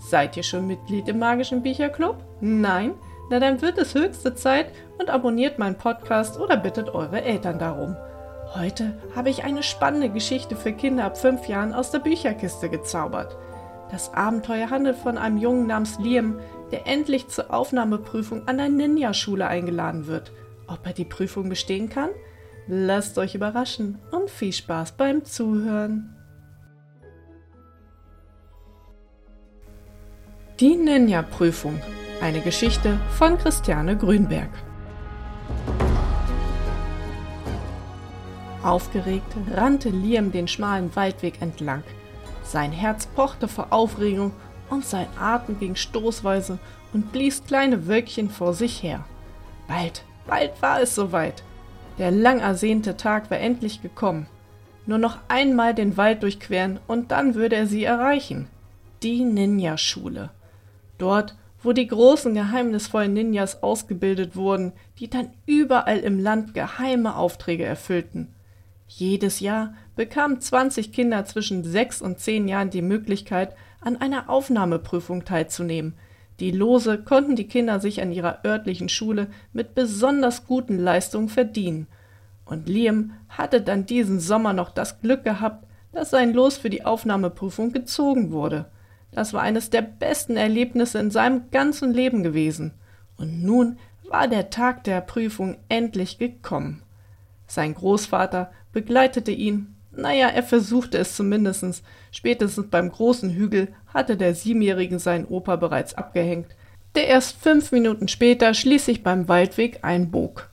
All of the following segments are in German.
Seid ihr schon Mitglied im magischen Bücherclub? Nein? Na dann wird es höchste Zeit und abonniert meinen Podcast oder bittet eure Eltern darum. Heute habe ich eine spannende Geschichte für Kinder ab fünf Jahren aus der Bücherkiste gezaubert. Das Abenteuer handelt von einem Jungen namens Liam, der endlich zur Aufnahmeprüfung an der Ninja-Schule eingeladen wird. Ob er die Prüfung bestehen kann? Lasst euch überraschen und viel Spaß beim Zuhören. Die Ninja-Prüfung. Eine Geschichte von Christiane Grünberg. Aufgeregt rannte Liam den schmalen Waldweg entlang. Sein Herz pochte vor Aufregung und sein Atem ging stoßweise und blies kleine Wölkchen vor sich her. Bald, bald war es soweit. Der lang ersehnte Tag war endlich gekommen. Nur noch einmal den Wald durchqueren und dann würde er sie erreichen. Die Ninja-Schule. Dort, wo die großen geheimnisvollen Ninjas ausgebildet wurden, die dann überall im Land geheime Aufträge erfüllten. Jedes Jahr bekamen 20 Kinder zwischen 6 und 10 Jahren die Möglichkeit, an einer Aufnahmeprüfung teilzunehmen. Die Lose konnten die Kinder sich an ihrer örtlichen Schule mit besonders guten Leistungen verdienen. Und Liam hatte dann diesen Sommer noch das Glück gehabt, dass sein Los für die Aufnahmeprüfung gezogen wurde. Das war eines der besten Erlebnisse in seinem ganzen Leben gewesen. Und nun war der Tag der Prüfung endlich gekommen. Sein Großvater begleitete ihn. Naja, er versuchte es zumindest. Spätestens beim großen Hügel hatte der Siebenjährige seinen Opa bereits abgehängt, der erst fünf Minuten später schließlich beim Waldweg einbog.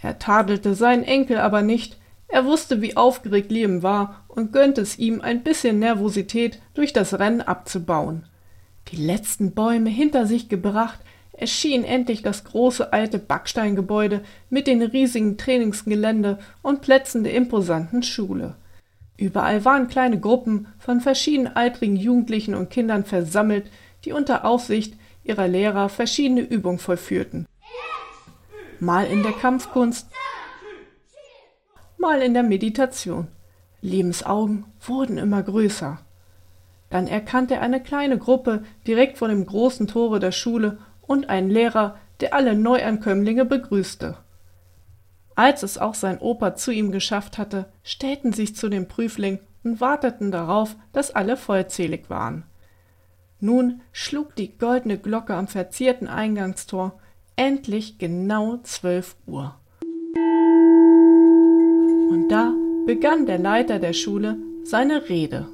Er tadelte seinen Enkel aber nicht, er wusste, wie aufgeregt Liam war und gönnte es ihm, ein bisschen Nervosität durch das Rennen abzubauen. Die letzten Bäume hinter sich gebracht, erschien endlich das große alte Backsteingebäude mit den riesigen Trainingsgelände und Plätzen der imposanten Schule. Überall waren kleine Gruppen von verschiedenaltrigen Jugendlichen und Kindern versammelt, die unter Aufsicht ihrer Lehrer verschiedene Übungen vollführten. Mal in der Kampfkunst, mal in der Meditation. Lebensaugen wurden immer größer. Dann erkannte er eine kleine Gruppe direkt vor dem großen Tore der Schule und einen Lehrer, der alle Neuankömmlinge begrüßte. Als es auch sein Opa zu ihm geschafft hatte, stellten sich zu dem Prüfling und warteten darauf, dass alle vollzählig waren. Nun schlug die goldene Glocke am verzierten Eingangstor endlich genau zwölf Uhr. Und da begann der Leiter der Schule seine Rede.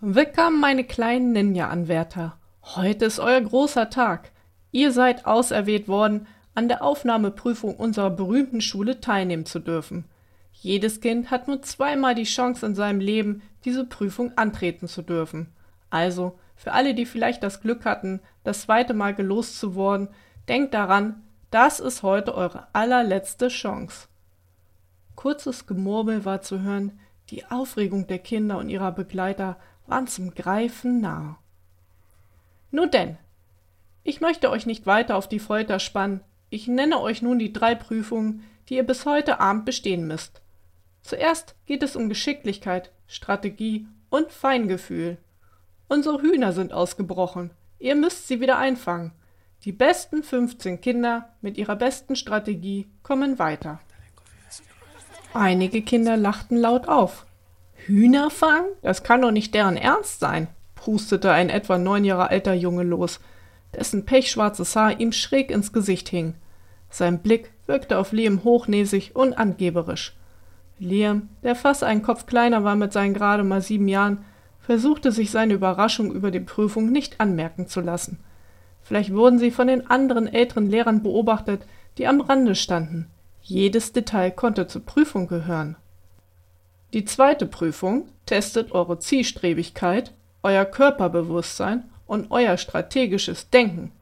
Willkommen, meine kleinen Ninja-Anwärter. Heute ist euer großer Tag. Ihr seid auserwählt worden, an der Aufnahmeprüfung unserer berühmten Schule teilnehmen zu dürfen. Jedes Kind hat nur zweimal die Chance in seinem Leben, diese Prüfung antreten zu dürfen. Also, für alle, die vielleicht das Glück hatten, das zweite Mal gelost zu worden, denkt daran, das ist heute eure allerletzte Chance. Kurzes Gemurmel war zu hören, die Aufregung der Kinder und ihrer Begleiter waren zum Greifen nah. Nun denn, ich möchte euch nicht weiter auf die Folter spannen. Ich nenne euch nun die drei Prüfungen, die ihr bis heute Abend bestehen müsst. Zuerst geht es um Geschicklichkeit, Strategie und Feingefühl. Unsere Hühner sind ausgebrochen. Ihr müsst sie wieder einfangen. Die besten 15 Kinder mit ihrer besten Strategie kommen weiter. Einige Kinder lachten laut auf. Hühner fangen? Das kann doch nicht deren Ernst sein prustete ein etwa neun Jahre alter Junge los, dessen pechschwarzes Haar ihm schräg ins Gesicht hing. Sein Blick wirkte auf Liam hochnäsig und angeberisch. Liam, der fast einen Kopf kleiner war mit seinen gerade mal sieben Jahren, versuchte sich seine Überraschung über die Prüfung nicht anmerken zu lassen. Vielleicht wurden sie von den anderen älteren Lehrern beobachtet, die am Rande standen. Jedes Detail konnte zur Prüfung gehören. Die zweite Prüfung testet eure Zielstrebigkeit euer Körperbewusstsein und euer strategisches Denken.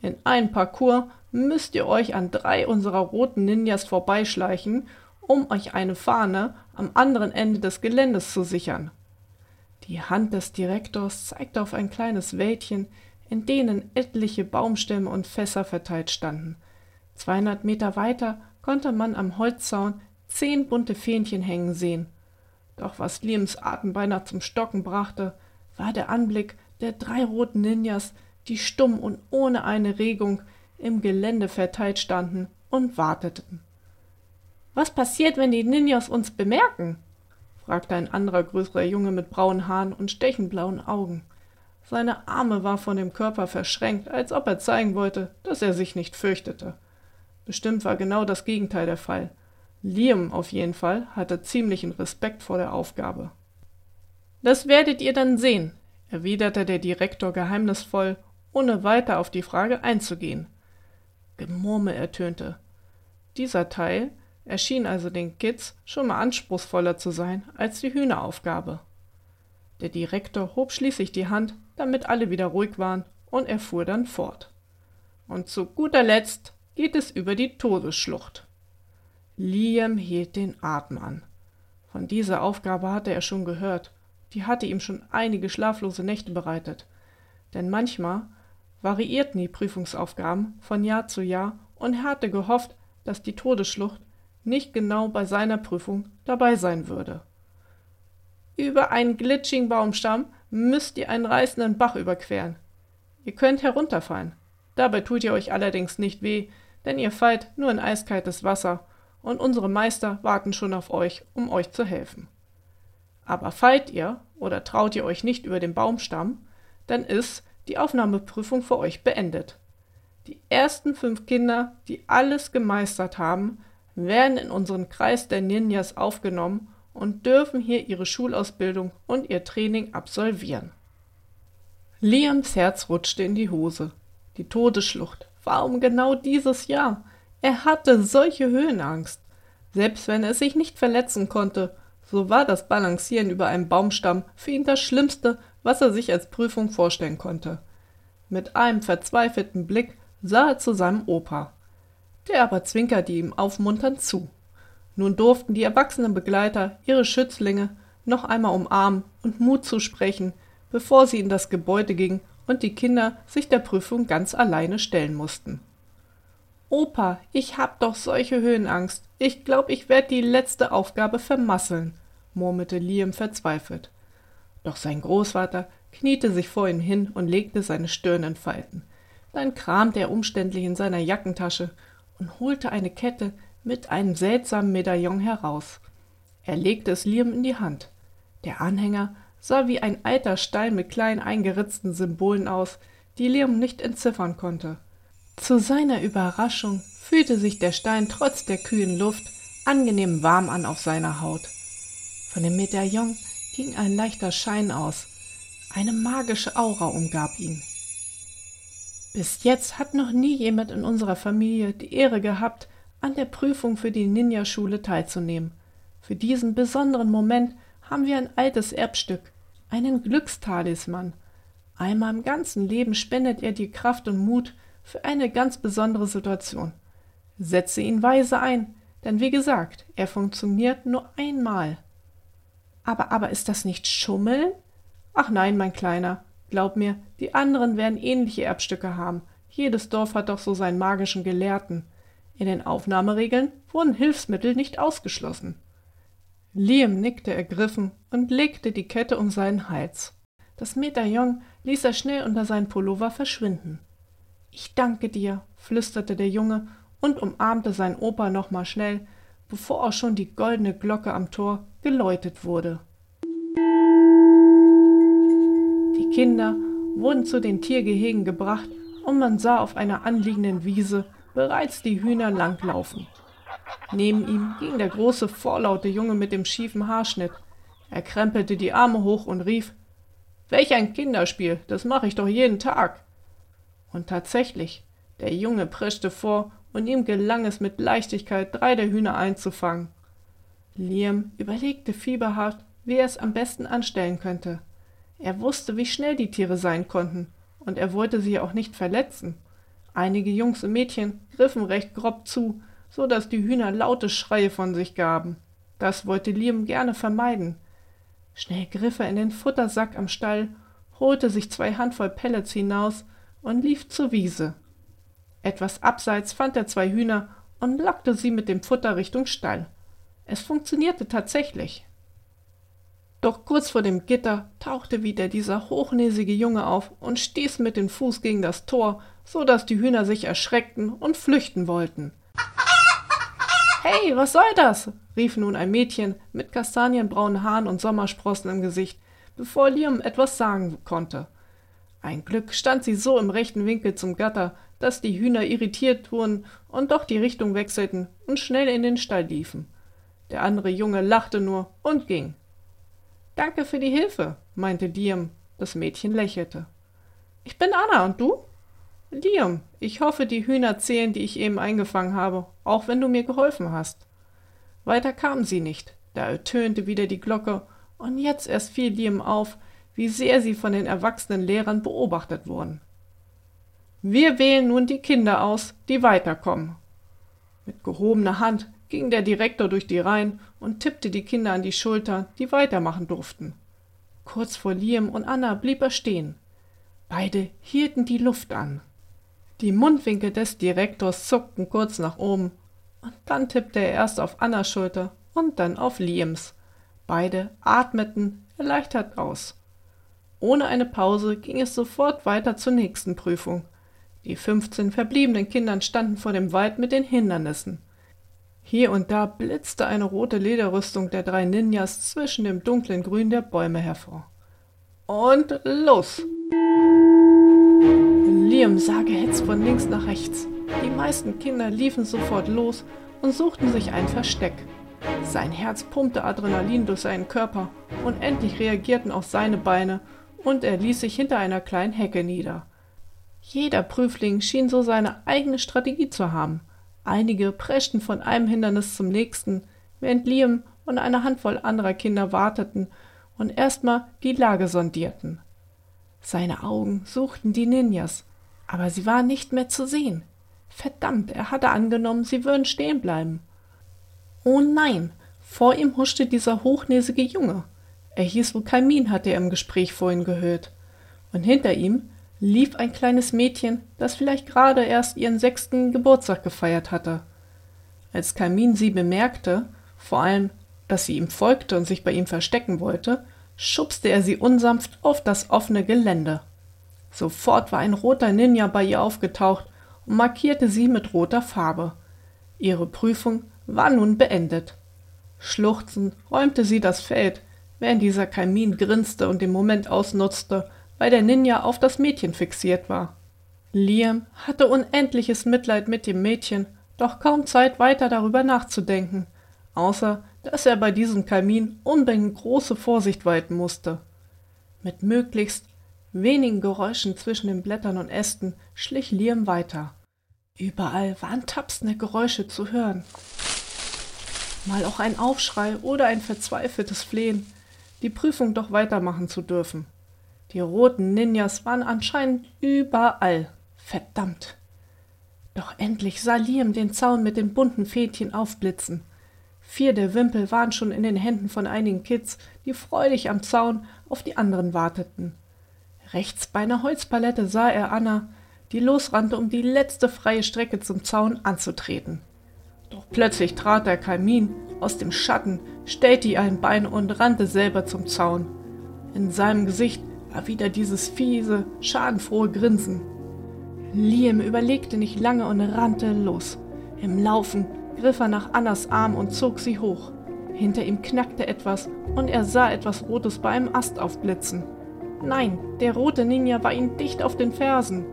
In einem Parcours müsst ihr euch an drei unserer roten Ninjas vorbeischleichen, um euch eine Fahne am anderen Ende des Geländes zu sichern. Die Hand des Direktors zeigte auf ein kleines Wäldchen, in denen etliche Baumstämme und Fässer verteilt standen. 200 Meter weiter konnte man am Holzzaun zehn bunte Fähnchen hängen sehen. Doch was Liams Atem beinahe zum Stocken brachte, war der Anblick der drei roten Ninjas, die stumm und ohne eine Regung im Gelände verteilt standen und warteten. Was passiert, wenn die Ninjas uns bemerken? fragte ein anderer größerer Junge mit braunen Haaren und stechenblauen Augen. Seine Arme war von dem Körper verschränkt, als ob er zeigen wollte, dass er sich nicht fürchtete. Bestimmt war genau das Gegenteil der Fall. Liam auf jeden Fall hatte ziemlichen Respekt vor der Aufgabe. Das werdet ihr dann sehen, erwiderte der Direktor geheimnisvoll, ohne weiter auf die Frage einzugehen. Gemurmel ertönte. Dieser Teil erschien also den Kids schon mal anspruchsvoller zu sein als die Hühneraufgabe. Der Direktor hob schließlich die Hand, damit alle wieder ruhig waren, und er fuhr dann fort. Und zu guter Letzt geht es über die Todesschlucht. Liam hielt den Atem an. Von dieser Aufgabe hatte er schon gehört, die hatte ihm schon einige schlaflose Nächte bereitet. Denn manchmal variierten die Prüfungsaufgaben von Jahr zu Jahr und er hatte gehofft, dass die Todesschlucht nicht genau bei seiner Prüfung dabei sein würde. Über einen glitschigen Baumstamm müsst ihr einen reißenden Bach überqueren. Ihr könnt herunterfallen. Dabei tut ihr euch allerdings nicht weh, denn ihr fallt nur in eiskaltes Wasser und unsere Meister warten schon auf euch, um euch zu helfen. Aber fallt ihr oder traut ihr euch nicht über den Baumstamm, dann ist die Aufnahmeprüfung für euch beendet. Die ersten fünf Kinder, die alles gemeistert haben, werden in unseren Kreis der Ninjas aufgenommen und dürfen hier ihre Schulausbildung und ihr Training absolvieren. Liams Herz rutschte in die Hose. Die Todesschlucht. Warum genau dieses Jahr? Er hatte solche Höhenangst. Selbst wenn er sich nicht verletzen konnte, so war das Balancieren über einem Baumstamm für ihn das Schlimmste, was er sich als Prüfung vorstellen konnte. Mit einem verzweifelten Blick sah er zu seinem Opa. Der aber zwinkerte ihm aufmunternd zu. Nun durften die erwachsenen Begleiter ihre Schützlinge noch einmal umarmen und Mut zusprechen, bevor sie in das Gebäude gingen und die Kinder sich der Prüfung ganz alleine stellen mussten. Opa, ich hab doch solche Höhenangst. Ich glaub, ich werd die letzte Aufgabe vermasseln, murmelte Liam verzweifelt. Doch sein Großvater kniete sich vor ihm hin und legte seine Stirn in Falten. Dann kramte er umständlich in seiner Jackentasche und holte eine Kette mit einem seltsamen Medaillon heraus. Er legte es Liam in die Hand. Der Anhänger sah wie ein alter Stein mit kleinen eingeritzten Symbolen aus, die Liam nicht entziffern konnte. Zu seiner Überraschung fühlte sich der Stein trotz der kühlen Luft angenehm warm an auf seiner Haut. Von dem Medaillon ging ein leichter Schein aus. Eine magische Aura umgab ihn. Bis jetzt hat noch nie jemand in unserer Familie die Ehre gehabt, an der Prüfung für die Ninja-Schule teilzunehmen. Für diesen besonderen Moment haben wir ein altes Erbstück, einen Glückstalisman. Einmal im ganzen Leben spendet er dir Kraft und Mut für eine ganz besondere Situation. Setze ihn weise ein, denn wie gesagt, er funktioniert nur einmal. Aber, aber ist das nicht Schummeln? Ach nein, mein Kleiner, glaub mir, die anderen werden ähnliche Erbstücke haben. Jedes Dorf hat doch so seinen magischen Gelehrten. In den Aufnahmeregeln wurden Hilfsmittel nicht ausgeschlossen. Liam nickte ergriffen und legte die Kette um seinen Hals. Das Medaillon ließ er schnell unter seinen Pullover verschwinden. Ich danke dir, flüsterte der Junge und umarmte seinen Opa nochmal schnell, bevor auch schon die goldene Glocke am Tor geläutet wurde. Die Kinder wurden zu den Tiergehegen gebracht und man sah auf einer anliegenden Wiese bereits die Hühner langlaufen. Neben ihm ging der große, vorlaute Junge mit dem schiefen Haarschnitt. Er krempelte die Arme hoch und rief Welch ein Kinderspiel, das mache ich doch jeden Tag. Und tatsächlich, der Junge preschte vor und ihm gelang es mit Leichtigkeit, drei der Hühner einzufangen. Liam überlegte fieberhaft, wie er es am besten anstellen könnte. Er wusste, wie schnell die Tiere sein konnten, und er wollte sie auch nicht verletzen. Einige Jungs und Mädchen griffen recht grob zu, so dass die Hühner laute Schreie von sich gaben. Das wollte Liam gerne vermeiden. Schnell griff er in den Futtersack am Stall, holte sich zwei Handvoll Pellets hinaus und lief zur Wiese. Etwas abseits fand er zwei Hühner und lockte sie mit dem Futter Richtung Stall. Es funktionierte tatsächlich. Doch kurz vor dem Gitter tauchte wieder dieser hochnäsige Junge auf und stieß mit dem Fuß gegen das Tor, so dass die Hühner sich erschreckten und flüchten wollten. Hey, was soll das? rief nun ein Mädchen mit kastanienbraunen Haaren und Sommersprossen im Gesicht, bevor Liam etwas sagen konnte. Ein Glück stand sie so im rechten Winkel zum Gatter, dass die Hühner irritiert wurden und doch die Richtung wechselten und schnell in den Stall liefen. Der andere Junge lachte nur und ging. Danke für die Hilfe, meinte Liam. Das Mädchen lächelte. Ich bin Anna und du? Liam, ich hoffe, die Hühner zählen, die ich eben eingefangen habe, auch wenn du mir geholfen hast. Weiter kam sie nicht, da ertönte wieder die Glocke, und jetzt erst fiel Liam auf, wie sehr sie von den erwachsenen Lehrern beobachtet wurden. Wir wählen nun die Kinder aus, die weiterkommen. Mit gehobener Hand ging der Direktor durch die Reihen und tippte die Kinder an die Schulter, die weitermachen durften. Kurz vor Liam und Anna blieb er stehen. Beide hielten die Luft an. Die Mundwinkel des Direktors zuckten kurz nach oben, und dann tippte er erst auf Annas Schulter und dann auf Liams. Beide atmeten erleichtert aus. Ohne eine Pause ging es sofort weiter zur nächsten Prüfung. Die fünfzehn verbliebenen Kinder standen vor dem Wald mit den Hindernissen. Hier und da blitzte eine rote Lederrüstung der drei Ninjas zwischen dem dunklen Grün der Bäume hervor. Und los! Liam sah gehetzt von links nach rechts. Die meisten Kinder liefen sofort los und suchten sich ein Versteck. Sein Herz pumpte Adrenalin durch seinen Körper und endlich reagierten auch seine Beine und er ließ sich hinter einer kleinen Hecke nieder. Jeder Prüfling schien so seine eigene Strategie zu haben – Einige preschten von einem Hindernis zum nächsten, während Liam und eine Handvoll anderer Kinder warteten und erstmal die Lage sondierten. Seine Augen suchten die Ninjas, aber sie waren nicht mehr zu sehen. Verdammt, er hatte angenommen, sie würden stehen bleiben. Oh nein, vor ihm huschte dieser hochnäsige Junge. Er hieß wohl Kalmin, hatte er im Gespräch vorhin gehört. Und hinter ihm lief ein kleines Mädchen, das vielleicht gerade erst ihren sechsten Geburtstag gefeiert hatte. Als Kamin sie bemerkte, vor allem, dass sie ihm folgte und sich bei ihm verstecken wollte, schubste er sie unsanft auf das offene Gelände. Sofort war ein roter Ninja bei ihr aufgetaucht und markierte sie mit roter Farbe. Ihre Prüfung war nun beendet. Schluchzend räumte sie das Feld, während dieser Kamin grinste und den Moment ausnutzte, weil der Ninja auf das Mädchen fixiert war. Liam hatte unendliches Mitleid mit dem Mädchen, doch kaum Zeit weiter darüber nachzudenken, außer dass er bei diesem Kamin unbedingt große Vorsicht walten musste. Mit möglichst wenigen Geräuschen zwischen den Blättern und Ästen schlich Liam weiter. Überall waren tapsende Geräusche zu hören. Mal auch ein Aufschrei oder ein verzweifeltes Flehen, die Prüfung doch weitermachen zu dürfen. Die roten Ninjas waren anscheinend überall. Verdammt. Doch endlich sah Liam den Zaun mit den bunten Fädchen aufblitzen. Vier der Wimpel waren schon in den Händen von einigen Kids, die freudig am Zaun auf die anderen warteten. Rechts bei einer Holzpalette sah er Anna, die losrannte, um die letzte freie Strecke zum Zaun anzutreten. Doch plötzlich trat der Kamin aus dem Schatten, stellte ihr ein Bein und rannte selber zum Zaun. In seinem Gesicht war wieder dieses fiese, schadenfrohe Grinsen. Liam überlegte nicht lange und rannte los. Im Laufen griff er nach Annas Arm und zog sie hoch. Hinter ihm knackte etwas und er sah etwas Rotes bei einem Ast aufblitzen. Nein, der rote Ninja war ihm dicht auf den Fersen.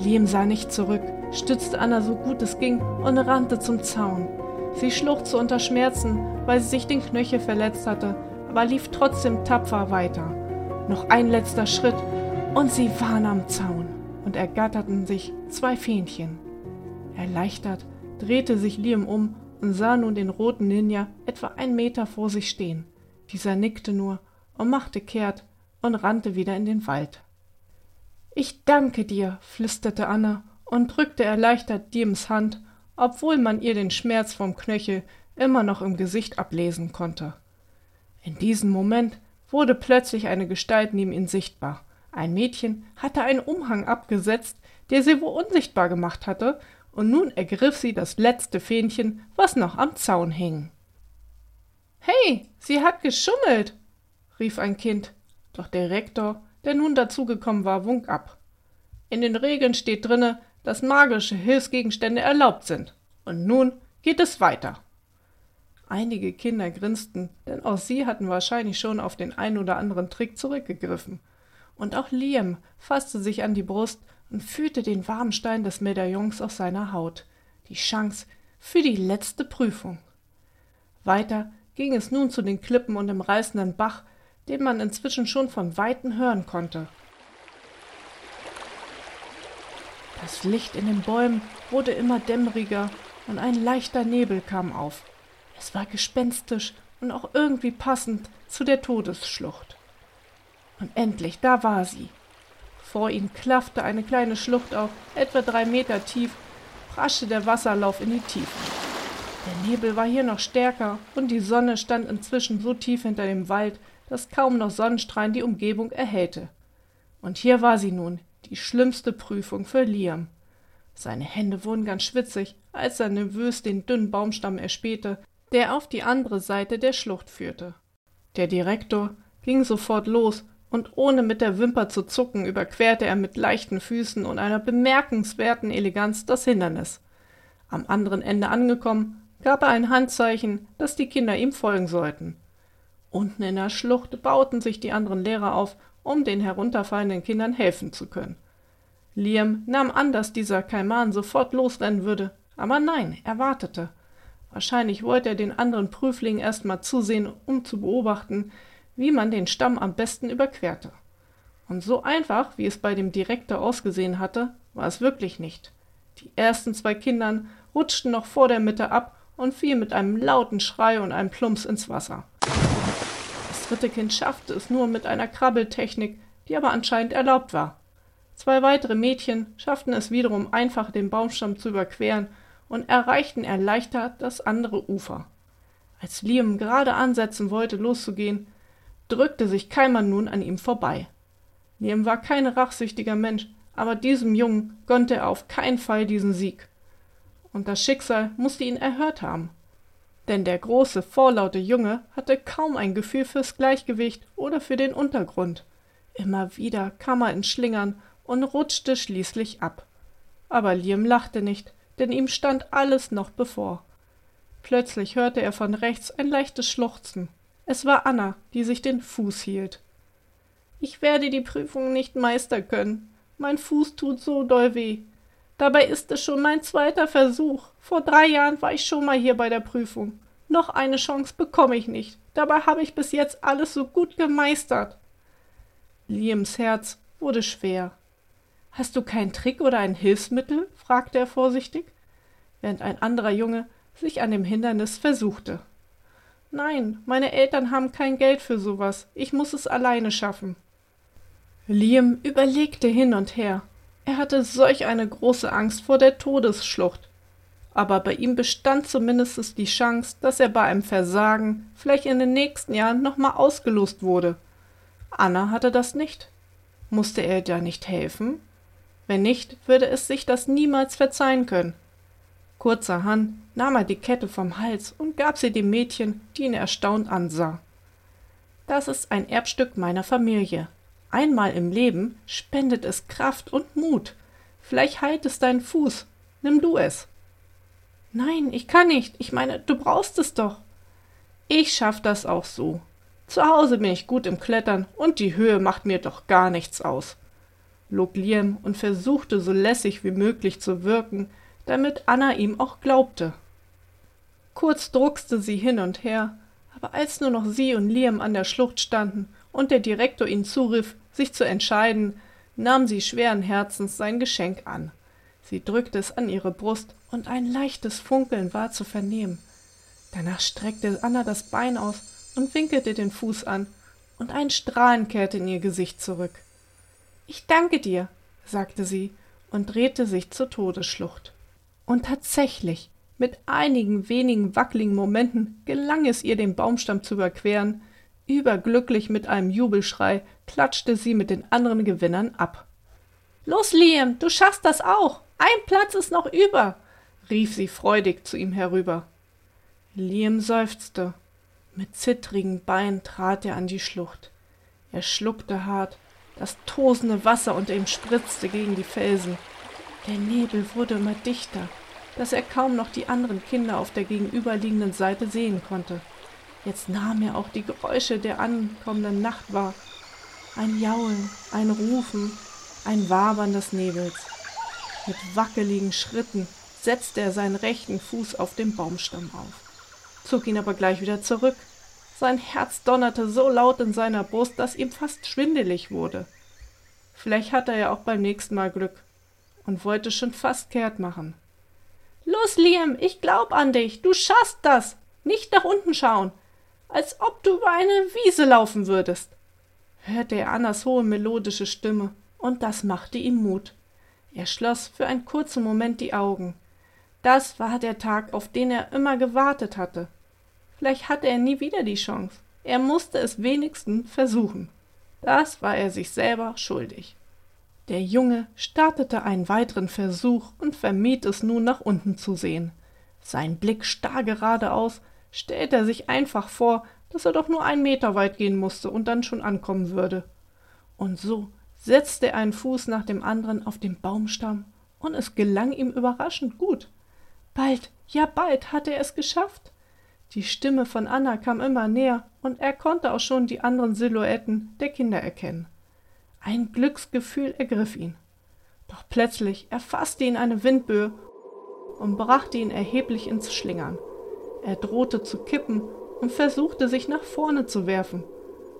Liam sah nicht zurück, stützte Anna so gut es ging und rannte zum Zaun. Sie schluchzte unter Schmerzen, weil sie sich den Knöchel verletzt hatte, aber lief trotzdem tapfer weiter. Noch ein letzter Schritt und sie waren am Zaun und ergatterten sich zwei Fähnchen. Erleichtert drehte sich Liam um und sah nun den roten Ninja etwa einen Meter vor sich stehen. Dieser nickte nur und machte kehrt und rannte wieder in den Wald. Ich danke dir, flüsterte Anna und drückte erleichtert Diems Hand, obwohl man ihr den Schmerz vom Knöchel immer noch im Gesicht ablesen konnte. In diesem Moment wurde plötzlich eine Gestalt neben ihm sichtbar. Ein Mädchen hatte einen Umhang abgesetzt, der sie wohl unsichtbar gemacht hatte, und nun ergriff sie das letzte Fähnchen, was noch am Zaun hing. Hey, sie hat geschummelt, rief ein Kind, doch der Rektor, der nun dazugekommen war, wunk ab. In den Regeln steht drinne, dass magische Hilfsgegenstände erlaubt sind. Und nun geht es weiter. Einige Kinder grinsten, denn auch sie hatten wahrscheinlich schon auf den ein oder anderen Trick zurückgegriffen. Und auch Liam fasste sich an die Brust und fühlte den warmen Stein des Medaillons auf seiner Haut. Die Chance für die letzte Prüfung. Weiter ging es nun zu den Klippen und dem reißenden Bach, den man inzwischen schon von weitem hören konnte. Das Licht in den Bäumen wurde immer dämmeriger und ein leichter Nebel kam auf. Es war gespenstisch und auch irgendwie passend zu der Todesschlucht. Und endlich, da war sie. Vor ihnen klaffte eine kleine Schlucht auf, etwa drei Meter tief, raschte der Wasserlauf in die Tiefe. Der Nebel war hier noch stärker und die Sonne stand inzwischen so tief hinter dem Wald, dass kaum noch Sonnenstrahlen die Umgebung erhellte. Und hier war sie nun, die schlimmste Prüfung für Liam. Seine Hände wurden ganz schwitzig, als er nervös den dünnen Baumstamm erspähte, der auf die andere Seite der Schlucht führte. Der Direktor ging sofort los und ohne mit der Wimper zu zucken überquerte er mit leichten Füßen und einer bemerkenswerten Eleganz das Hindernis. Am anderen Ende angekommen, gab er ein Handzeichen, dass die Kinder ihm folgen sollten. Unten in der Schlucht bauten sich die anderen Lehrer auf, um den herunterfallenden Kindern helfen zu können. Liam nahm an, dass dieser Kaiman sofort losrennen würde, aber nein, er wartete. Wahrscheinlich wollte er den anderen Prüflingen erst mal zusehen, um zu beobachten, wie man den Stamm am besten überquerte. Und so einfach, wie es bei dem Direktor ausgesehen hatte, war es wirklich nicht. Die ersten zwei Kindern rutschten noch vor der Mitte ab und fielen mit einem lauten Schrei und einem Plumps ins Wasser. Das dritte Kind schaffte es nur mit einer Krabbeltechnik, die aber anscheinend erlaubt war. Zwei weitere Mädchen schafften es wiederum einfach, den Baumstamm zu überqueren und erreichten erleichtert das andere Ufer. Als Liam gerade ansetzen wollte, loszugehen, drückte sich Keimann nun an ihm vorbei. Liam war kein rachsüchtiger Mensch, aber diesem Jungen gönnte er auf keinen Fall diesen Sieg. Und das Schicksal musste ihn erhört haben. Denn der große, vorlaute Junge hatte kaum ein Gefühl fürs Gleichgewicht oder für den Untergrund. Immer wieder kam er ins Schlingern und rutschte schließlich ab. Aber Liam lachte nicht, denn ihm stand alles noch bevor. Plötzlich hörte er von rechts ein leichtes Schluchzen. Es war Anna, die sich den Fuß hielt. Ich werde die Prüfung nicht meistern können. Mein Fuß tut so doll weh. Dabei ist es schon mein zweiter Versuch. Vor drei Jahren war ich schon mal hier bei der Prüfung. Noch eine Chance bekomme ich nicht. Dabei habe ich bis jetzt alles so gut gemeistert. Liams Herz wurde schwer. Hast du keinen Trick oder ein Hilfsmittel? fragte er vorsichtig, während ein anderer Junge sich an dem Hindernis versuchte. Nein, meine Eltern haben kein Geld für sowas. Ich muss es alleine schaffen. Liam überlegte hin und her. Er hatte solch eine große Angst vor der Todesschlucht. Aber bei ihm bestand zumindest die Chance, dass er bei einem Versagen vielleicht in den nächsten Jahren nochmal ausgelost wurde. Anna hatte das nicht. Musste er da nicht helfen? Wenn nicht, würde es sich das niemals verzeihen können. Kurzerhand nahm er die Kette vom Hals und gab sie dem Mädchen, die ihn erstaunt ansah. Das ist ein Erbstück meiner Familie. Einmal im Leben spendet es Kraft und Mut. Vielleicht heilt es deinen Fuß. Nimm du es. Nein, ich kann nicht. Ich meine, du brauchst es doch. Ich schaff das auch so. Zu Hause bin ich gut im Klettern und die Höhe macht mir doch gar nichts aus. log Liam und versuchte so lässig wie möglich zu wirken, damit Anna ihm auch glaubte. Kurz druckste sie hin und her, aber als nur noch sie und Liam an der Schlucht standen und der Direktor ihnen zurief, sich zu entscheiden, nahm sie schweren Herzens sein Geschenk an. Sie drückte es an ihre Brust, und ein leichtes Funkeln war zu vernehmen. Danach streckte Anna das Bein aus und winkelte den Fuß an, und ein Strahlen kehrte in ihr Gesicht zurück. Ich danke dir. sagte sie und drehte sich zur Todesschlucht. Und tatsächlich, mit einigen wenigen wackeligen Momenten gelang es ihr, den Baumstamm zu überqueren. Überglücklich mit einem Jubelschrei klatschte sie mit den anderen Gewinnern ab. Los, Liam, du schaffst das auch. Ein Platz ist noch über, rief sie freudig zu ihm herüber. Liam seufzte. Mit zittrigen Beinen trat er an die Schlucht. Er schluckte hart, das tosende Wasser unter ihm spritzte gegen die Felsen. Der Nebel wurde immer dichter, dass er kaum noch die anderen Kinder auf der gegenüberliegenden Seite sehen konnte. Jetzt nahm er auch die Geräusche der ankommenden Nacht wahr. Ein Jaulen, ein Rufen, ein Wabern des Nebels. Mit wackeligen Schritten setzte er seinen rechten Fuß auf den Baumstamm auf, zog ihn aber gleich wieder zurück, sein Herz donnerte so laut in seiner Brust, dass ihm fast schwindelig wurde. Vielleicht hatte er auch beim nächsten Mal Glück und wollte schon fast kehrt machen. Los, Liam, ich glaub an dich. Du schaffst das. Nicht nach unten schauen. Als ob du über eine Wiese laufen würdest. Hörte er Annas hohe melodische Stimme, und das machte ihm Mut. Er schloss für einen kurzen Moment die Augen. Das war der Tag, auf den er immer gewartet hatte. Vielleicht hatte er nie wieder die Chance. Er musste es wenigstens versuchen. Das war er sich selber schuldig. Der Junge startete einen weiteren Versuch und vermied es nun nach unten zu sehen. Sein Blick starr geradeaus, stellte er sich einfach vor, dass er doch nur einen Meter weit gehen musste und dann schon ankommen würde. Und so setzte er einen Fuß nach dem anderen auf den Baumstamm, und es gelang ihm überraschend gut. Bald, ja bald hatte er es geschafft. Die Stimme von Anna kam immer näher, und er konnte auch schon die anderen Silhouetten der Kinder erkennen. Ein Glücksgefühl ergriff ihn. Doch plötzlich erfasste ihn eine Windböe und brachte ihn erheblich ins Schlingern. Er drohte zu kippen und versuchte sich nach vorne zu werfen.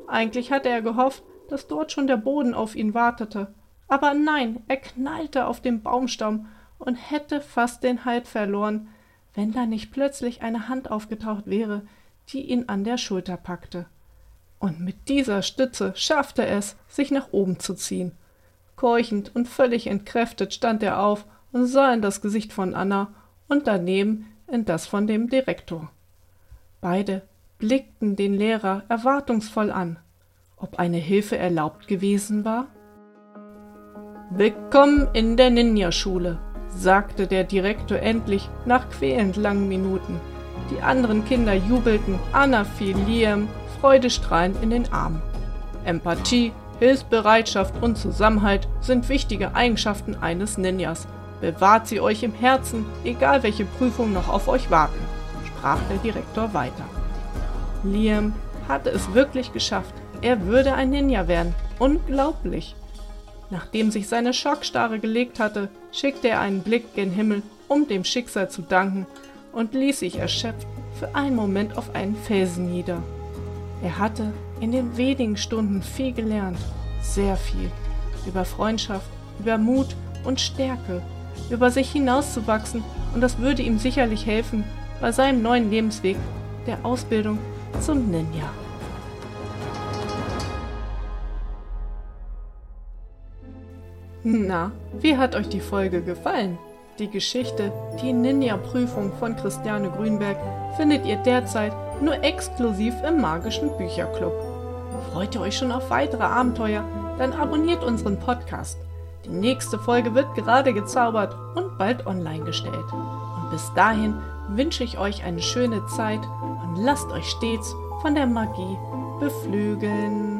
Eigentlich hatte er gehofft, dass dort schon der Boden auf ihn wartete. Aber nein, er knallte auf den Baumstamm und hätte fast den Halt verloren, wenn da nicht plötzlich eine Hand aufgetaucht wäre, die ihn an der Schulter packte. Und mit dieser Stütze schaffte es, sich nach oben zu ziehen. Keuchend und völlig entkräftet stand er auf und sah in das Gesicht von Anna und daneben in das von dem Direktor. Beide blickten den Lehrer erwartungsvoll an, ob eine Hilfe erlaubt gewesen war. Willkommen in der Ninja-Schule, sagte der Direktor endlich nach quälend langen Minuten. Die anderen Kinder jubelten, Anna fiel Liam freudestrahlend in den Arm. Empathie, Hilfsbereitschaft und Zusammenhalt sind wichtige Eigenschaften eines Ninjas. Bewahrt sie euch im Herzen, egal welche Prüfungen noch auf euch warten, sprach der Direktor weiter. Liam hatte es wirklich geschafft. Er würde ein Ninja werden. Unglaublich. Nachdem sich seine Schockstarre gelegt hatte, schickte er einen Blick gen Himmel, um dem Schicksal zu danken, und ließ sich erschöpft für einen Moment auf einen Felsen nieder. Er hatte in den wenigen Stunden viel gelernt, sehr viel, über Freundschaft, über Mut und Stärke, über sich hinauszuwachsen, und das würde ihm sicherlich helfen bei seinem neuen Lebensweg, der Ausbildung zum Ninja. Na, wie hat euch die Folge gefallen? Die Geschichte Die Ninja-Prüfung von Christiane Grünberg findet ihr derzeit nur exklusiv im Magischen Bücherclub. Freut ihr euch schon auf weitere Abenteuer? Dann abonniert unseren Podcast. Die nächste Folge wird gerade gezaubert und bald online gestellt. Und bis dahin wünsche ich euch eine schöne Zeit und lasst euch stets von der Magie beflügeln.